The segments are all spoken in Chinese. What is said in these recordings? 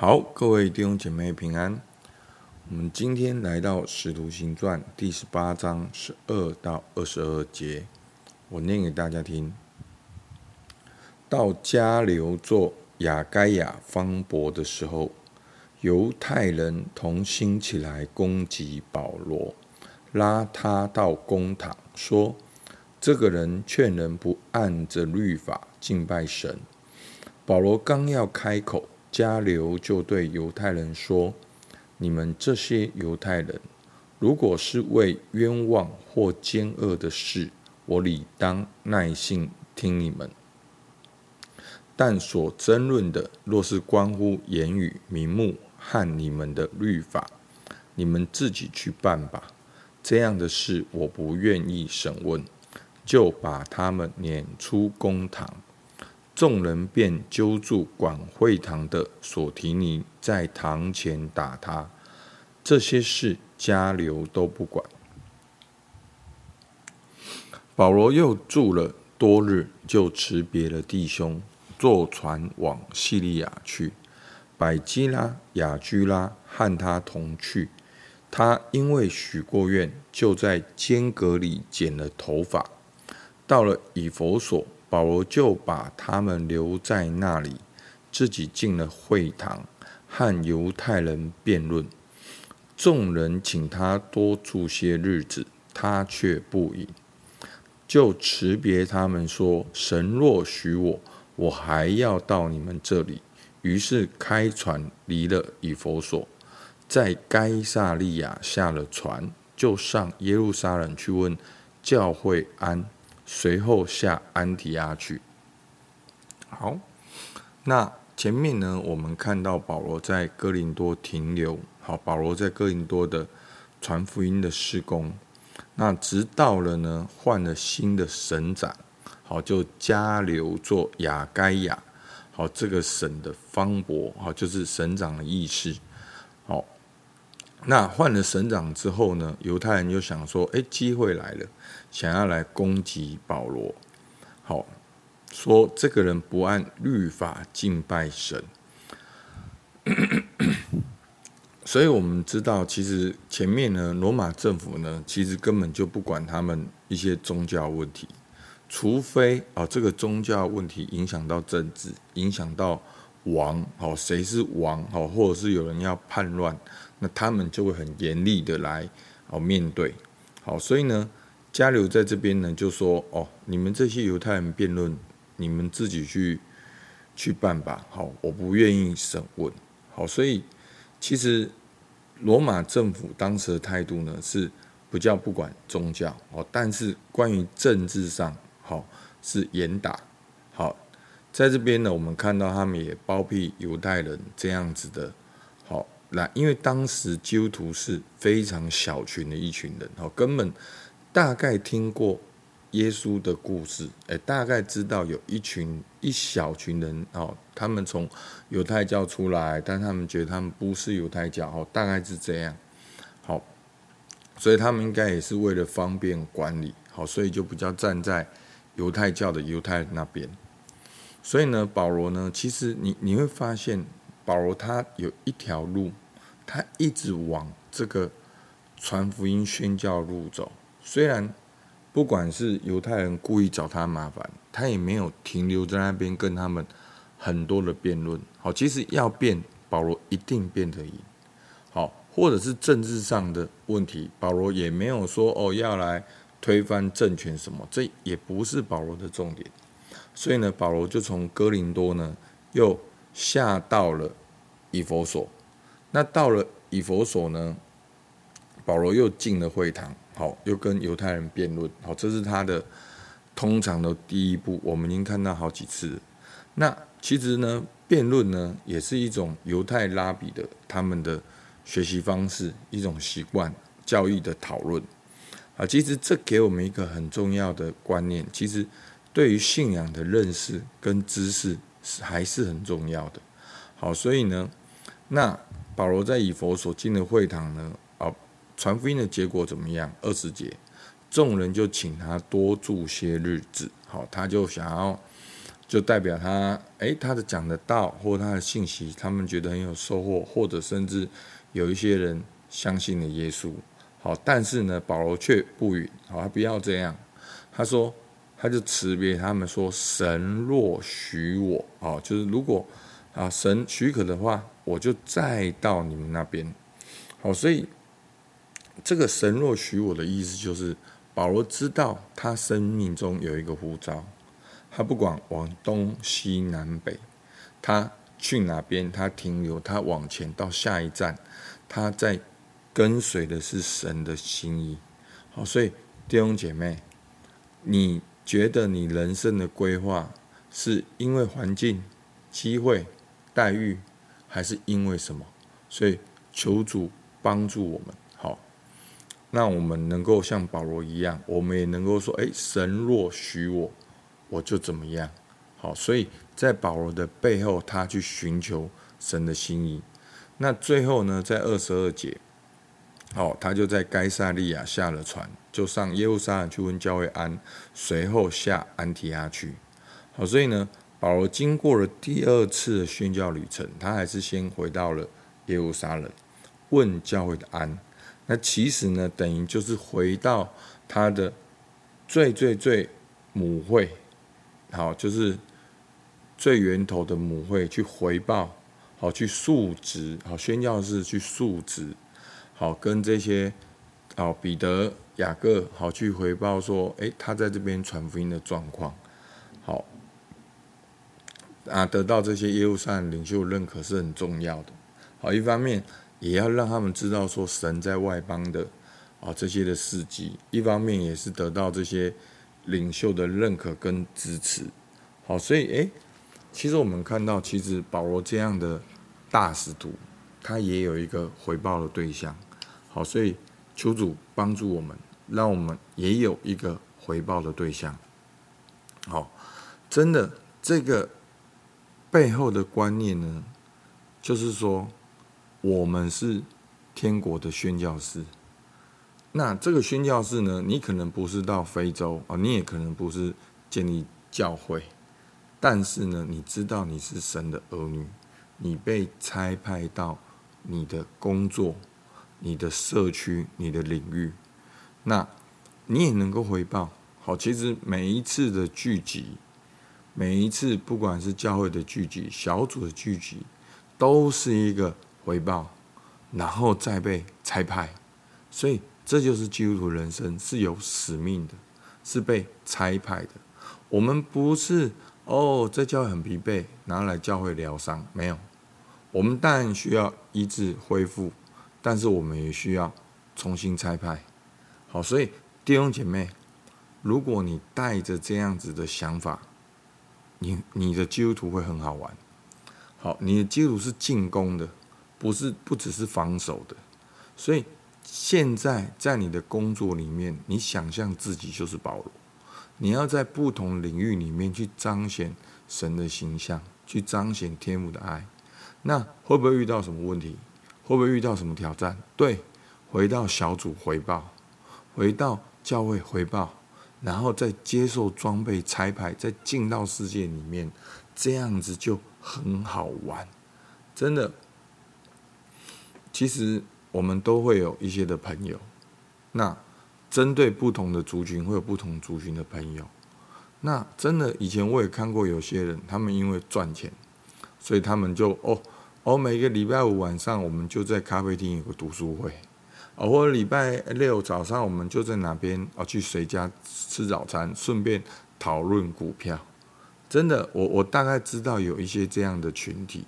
好，各位弟兄姐妹平安。我们今天来到《使徒行传》第十八章十二到二十二节，我念给大家听。到加流作亚盖亚方伯的时候，犹太人同心起来攻击保罗，拉他到公堂，说：“这个人劝人不按着律法敬拜神。”保罗刚要开口。加流就对犹太人说：“你们这些犹太人，如果是为冤枉或奸恶的事，我理当耐心听你们；但所争论的，若是关乎言语、名目和你们的律法，你们自己去办吧。这样的事，我不愿意审问，就把他们撵出公堂。”众人便揪住管会堂的索提尼，在堂前打他。这些事迦流都不管。保罗又住了多日，就辞别了弟兄，坐船往叙利亚去。百基拉、亚居拉和他同去。他因为许过愿，就在监阁里剪了头发。到了以弗所。保罗就把他们留在那里，自己进了会堂，和犹太人辩论。众人请他多住些日子，他却不允，就辞别他们说：“神若许我，我还要到你们这里。”于是开船离了以弗所，在该撒利亚下了船，就上耶路撒冷去问教会安。随后下安提阿去。好，那前面呢，我们看到保罗在哥林多停留。好，保罗在哥林多的传福音的施工。那直到了呢，换了新的省长。好，就加流做亚该亚。好，这个省的方伯。好，就是省长的意思。那换了省长之后呢，犹太人就想说：哎，机会来了。想要来攻击保罗，好说这个人不按律法敬拜神，所以我们知道，其实前面呢，罗马政府呢，其实根本就不管他们一些宗教问题，除非啊这个宗教问题影响到政治，影响到王，哦谁是王，哦或者是有人要叛乱，那他们就会很严厉的来哦面对，好，所以呢。加流在这边呢，就说：“哦，你们这些犹太人辩论，你们自己去去办吧。好，我不愿意审问。好，所以其实罗马政府当时的态度呢，是不叫不管宗教哦，但是关于政治上，好是严打。在这边呢，我们看到他们也包庇犹太人这样子的。好，来，因为当时基督徒是非常小群的一群人，好，根本。大概听过耶稣的故事，诶，大概知道有一群一小群人哦，他们从犹太教出来，但他们觉得他们不是犹太教哦，大概是这样。好，所以他们应该也是为了方便管理，好，所以就比较站在犹太教的犹太那边。所以呢，保罗呢，其实你你会发现，保罗他有一条路，他一直往这个传福音宣教路走。虽然不管是犹太人故意找他麻烦，他也没有停留在那边跟他们很多的辩论。好，其实要辩，保罗一定辩得赢。好，或者是政治上的问题，保罗也没有说哦要来推翻政权什么，这也不是保罗的重点。所以呢，保罗就从哥林多呢又下到了以弗所。那到了以弗所呢，保罗又进了会堂。好，又跟犹太人辩论。好，这是他的通常的第一步。我们已经看到好几次。那其实呢，辩论呢，也是一种犹太拉比的他们的学习方式，一种习惯，教育的讨论。啊，其实这给我们一个很重要的观念。其实对于信仰的认识跟知识是还是很重要的。好，所以呢，那保罗在以弗所进的会堂呢，传福音的结果怎么样？二十节，众人就请他多住些日子。好，他就想要就代表他，诶，他的讲的道或他的信息，他们觉得很有收获，或者甚至有一些人相信了耶稣。好，但是呢，保罗却不允，好，他不要这样。他说，他就辞别他们说，神若许我，好，就是如果啊神许可的话，我就再到你们那边。好，所以这个神若许我的意思就是，保罗知道他生命中有一个呼召。他不管往东西南北，他去哪边，他停留，他往前到下一站，他在跟随的是神的心意。好，所以弟兄姐妹，你觉得你人生的规划是因为环境、机会、待遇，还是因为什么？所以求主帮助我们，好，那我们能够像保罗一样，我们也能够说：诶，神若许我。我就怎么样，好，所以在保罗的背后，他去寻求神的心意。那最后呢，在二十二节，好，他就在该撒利亚下了船，就上耶路撒冷去问教会安，随后下安提阿去。好，所以呢，保罗经过了第二次的宣教旅程，他还是先回到了耶路撒冷问教会的安。那其实呢，等于就是回到他的最最最母会。好，就是最源头的母会去回报，好去述职，好宣教士去述职，好跟这些，好彼得、雅各，好去回报说，诶，他在这边传福音的状况，好啊，得到这些耶路撒冷领袖认可是很重要的。好，一方面也要让他们知道说神在外邦的，啊这些的事迹，一方面也是得到这些。领袖的认可跟支持，好，所以诶，其实我们看到，其实保罗这样的大使徒，他也有一个回报的对象，好，所以求主帮助我们，让我们也有一个回报的对象，好，真的这个背后的观念呢，就是说，我们是天国的宣教士。那这个宣教士呢，你可能不是到非洲啊，你也可能不是建立教会，但是呢，你知道你是神的儿女，你被差派到你的工作、你的社区、你的领域，那你也能够回报。好，其实每一次的聚集，每一次不管是教会的聚集、小组的聚集，都是一个回报，然后再被差派，所以。这就是基督徒人生是有使命的，是被差派的。我们不是哦，这教会很疲惫，拿来教会疗伤，没有。我们当然需要医治恢复，但是我们也需要重新拆派。好，所以弟兄姐妹，如果你带着这样子的想法，你你的基督徒会很好玩。好，你的基督徒是进攻的，不是不只是防守的，所以。现在在你的工作里面，你想象自己就是保罗，你要在不同领域里面去彰显神的形象，去彰显天父的爱。那会不会遇到什么问题？会不会遇到什么挑战？对，回到小组回报，回到教会回报，然后再接受装备拆牌，再进到世界里面，这样子就很好玩，真的。其实。我们都会有一些的朋友，那针对不同的族群会有不同族群的朋友。那真的以前我也看过有些人，他们因为赚钱，所以他们就哦哦，每个礼拜五晚上我们就在咖啡厅有个读书会，哦，或者礼拜六早上我们就在哪边哦去谁家吃早餐，顺便讨论股票。真的，我我大概知道有一些这样的群体，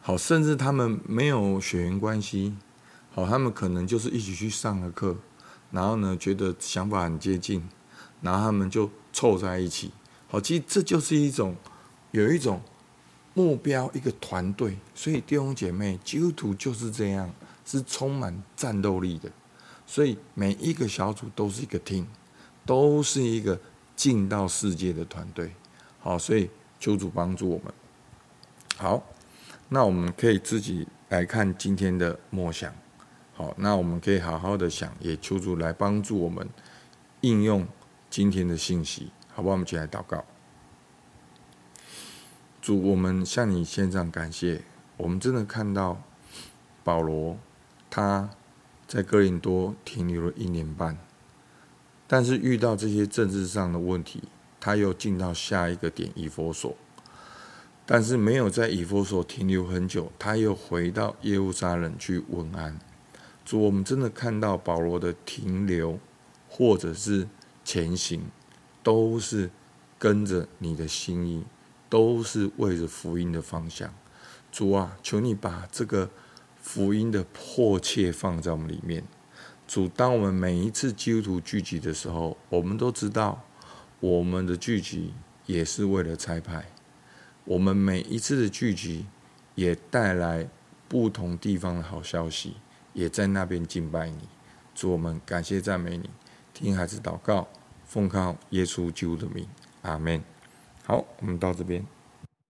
好，甚至他们没有血缘关系。好，他们可能就是一起去上了课，然后呢，觉得想法很接近，然后他们就凑在一起。好，其实这就是一种有一种目标，一个团队。所以弟兄姐妹，基督徒就是这样，是充满战斗力的。所以每一个小组都是一个 team，都是一个进到世界的团队。好，所以求主帮助我们。好，那我们可以自己来看今天的默想。好，那我们可以好好的想，也求主来帮助我们应用今天的信息，好不好？我们一起来祷告。主，我们向你献上感谢。我们真的看到保罗他在哥林多停留了一年半，但是遇到这些政治上的问题，他又进到下一个点以弗所，但是没有在以弗所停留很久，他又回到耶路撒冷去问安。主，我们真的看到保罗的停留或者是前行，都是跟着你的心意。都是为着福音的方向，主啊，求你把这个福音的迫切放在我们里面。主，当我们每一次基督徒聚集的时候，我们都知道，我们的聚集也是为了拆派。我们每一次的聚集也带来不同地方的好消息，也在那边敬拜你。主，我们感谢赞美你，听孩子祷告，奉靠耶稣基督的名，阿门。好，我们到这边。